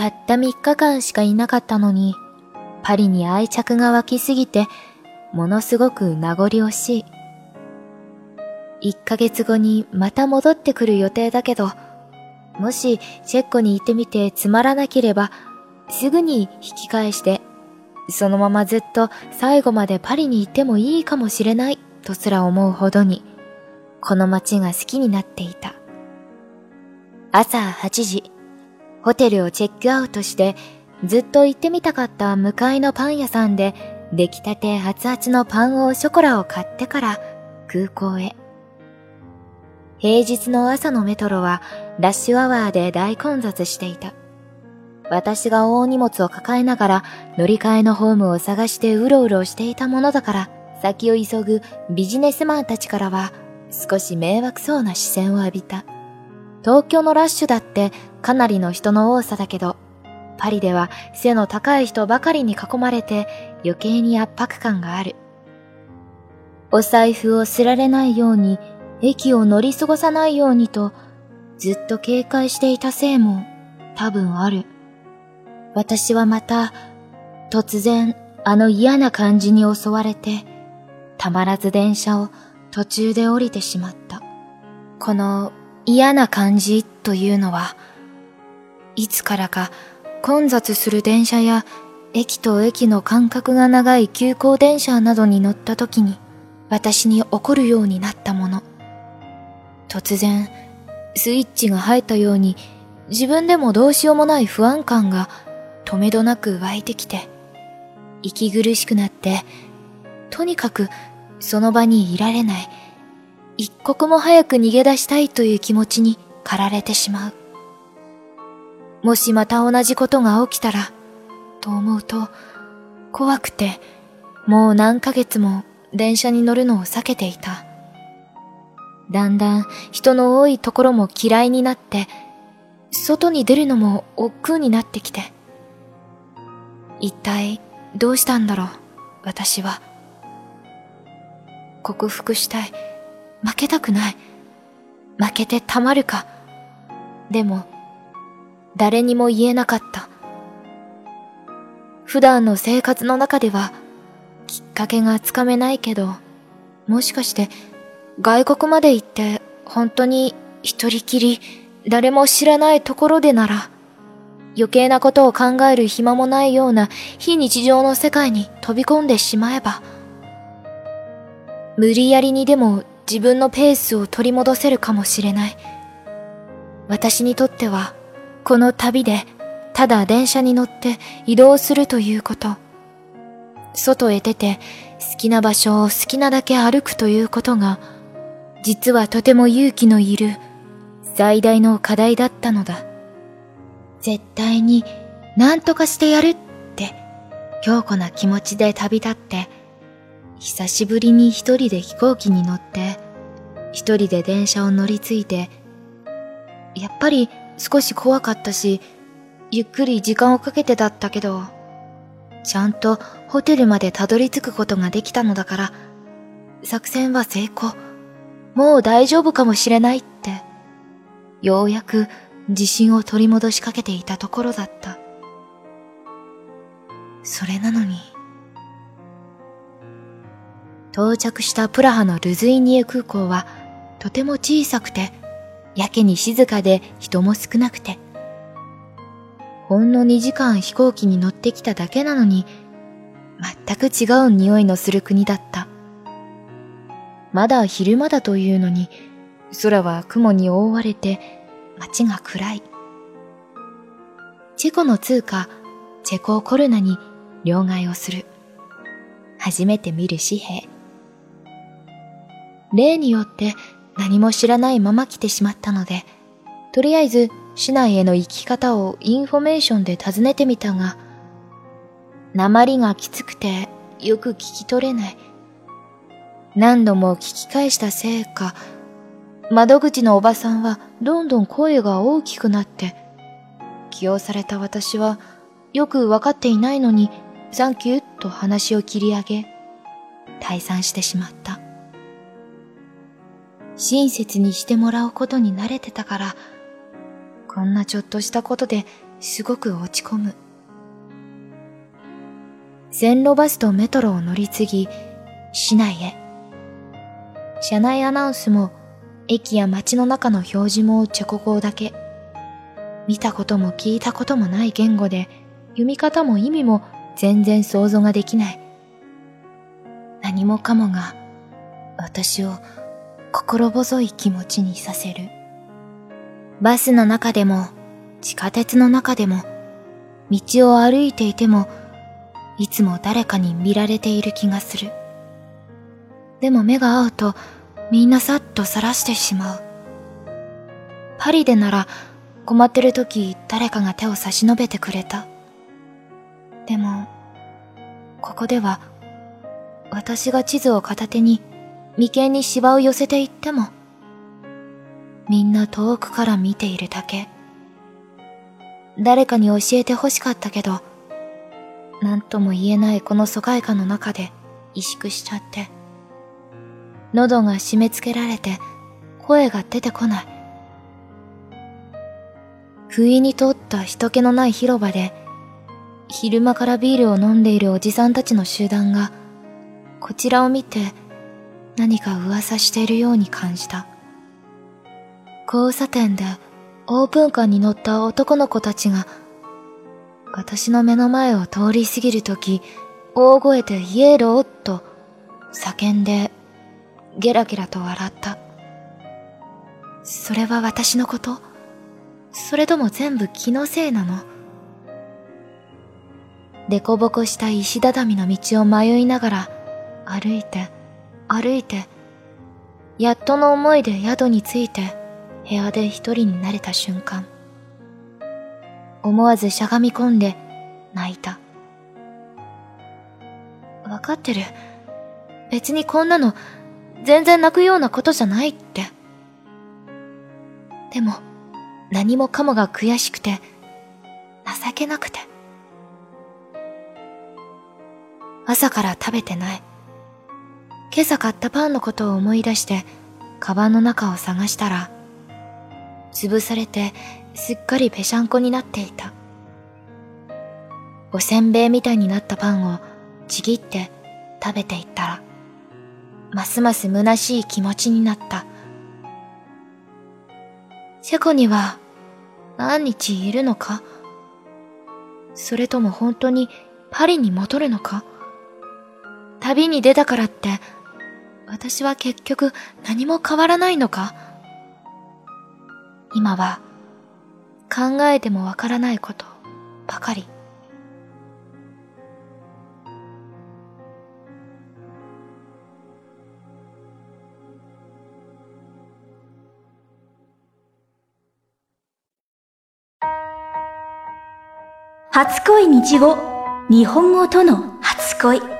たった3日間しかいなかったのに、パリに愛着が湧きすぎて、ものすごく名残惜しい。1ヶ月後にまた戻ってくる予定だけど、もしチェッコに行ってみてつまらなければ、すぐに引き返して、そのままずっと最後までパリに行ってもいいかもしれないとすら思うほどに、この街が好きになっていた。朝8時、ホテルをチェックアウトして、ずっと行ってみたかった向かいのパン屋さんで、出来たて熱々のパンをショコラを買ってから空港へ。平日の朝のメトロはラッシュアワーで大混雑していた。私が大荷物を抱えながら乗り換えのホームを探してうろうろしていたものだから先を急ぐビジネスマンたちからは少し迷惑そうな視線を浴びた。東京のラッシュだってかなりの人の多さだけど、パリでは背の高い人ばかりに囲まれて余計に圧迫感がある。お財布をすられないように、駅を乗り過ごさないようにと、ずっと警戒していたせいも多分ある。私はまた、突然あの嫌な感じに襲われて、たまらず電車を途中で降りてしまった。この嫌な感じというのは、いつからか混雑する電車や駅と駅の間隔が長い急行電車などに乗った時に私に起こるようになったもの。突然、スイッチが入ったように自分でもどうしようもない不安感が止めどなく湧いてきて、息苦しくなって、とにかくその場にいられない。一刻も早く逃げ出したいという気持ちに駆られてしまう。もしまた同じことが起きたら、と思うと、怖くて、もう何ヶ月も電車に乗るのを避けていた。だんだん人の多いところも嫌いになって、外に出るのも億劫になってきて。一体どうしたんだろう、私は。克服したい。負けたくない。負けてたまるか。でも、誰にも言えなかった。普段の生活の中では、きっかけがつかめないけど、もしかして、外国まで行って本当に一人きり誰も知らないところでなら、余計なことを考える暇もないような非日常の世界に飛び込んでしまえば、無理やりにでも自分のペースを取り戻せるかもしれない。私にとっては、この旅で、ただ電車に乗って移動するということ。外へ出て好きな場所を好きなだけ歩くということが、実はとても勇気のいる最大の課題だったのだ。絶対に何とかしてやるって強固な気持ちで旅立って、久しぶりに一人で飛行機に乗って、一人で電車を乗り継いで、やっぱり少し怖かったし、ゆっくり時間をかけてだったけど、ちゃんとホテルまでたどり着くことができたのだから、作戦は成功。もう大丈夫かもしれないって、ようやく自信を取り戻しかけていたところだった。それなのに、到着したプラハのルズイニエ空港はとても小さくて、やけに静かで人も少なくて、ほんの2時間飛行機に乗ってきただけなのに、全く違う匂いのする国だった。まだ昼間だというのに、空は雲に覆われて街が暗い。チェコの通貨、チェココルナに両替をする。初めて見る紙幣。例によって何も知らないまま来てしまったので、とりあえず市内への行き方をインフォメーションで尋ねてみたが、鉛がきつくてよく聞き取れない。何度も聞き返したせいか、窓口のおばさんはどんどん声が大きくなって、起用された私はよくわかっていないのに、サンキューと話を切り上げ、退散してしまった。親切にしてもらうことに慣れてたから、こんなちょっとしたことですごく落ち込む。線路バスとメトロを乗り継ぎ、市内へ。車内アナウンスも、駅や街の中の表示もチェコ語だけ。見たことも聞いたこともない言語で、読み方も意味も全然想像ができない。何もかもが、私を心細い気持ちにさせる。バスの中でも、地下鉄の中でも、道を歩いていても、いつも誰かに見られている気がする。でも目が合うと、みんなさっとさらしてしまう。パリでなら、困ってる時誰かが手を差し伸べてくれた。でも、ここでは、私が地図を片手に眉間に芝を寄せていっても、みんな遠くから見ているだけ。誰かに教えて欲しかったけど、何とも言えないこの疎外感の中で萎縮しちゃって。喉が締め付けられて声が出てこない。不意に通った人気のない広場で、昼間からビールを飲んでいるおじさんたちの集団が、こちらを見て何か噂しているように感じた。交差点でオープンカーに乗った男の子たちが、私の目の前を通り過ぎるとき、大声でイエローと叫んで、ゲラゲラと笑った。それは私のこと？それとも全部気のせいなの？でこぼこした石畳の道を迷いながら歩いて歩いてやっとの思いで宿に着いて部屋で一人になれた瞬間思わずしゃがみ込んで泣いたわかってる別にこんなの全然泣くようなことじゃないってでも何もかもが悔しくて、情けなくて。朝から食べてない。今朝買ったパンのことを思い出して、カバンの中を探したら、潰されてすっかりぺしゃんこになっていた。おせんべいみたいになったパンをちぎって食べていったら、ますます虚しい気持ちになった。チェコには何日いるのか？それとも本当にパリに戻るのか？旅に出たからって、私は結局何も変わらないのか？今は考えてもわからないことばかり。初恋日語日本語との初恋。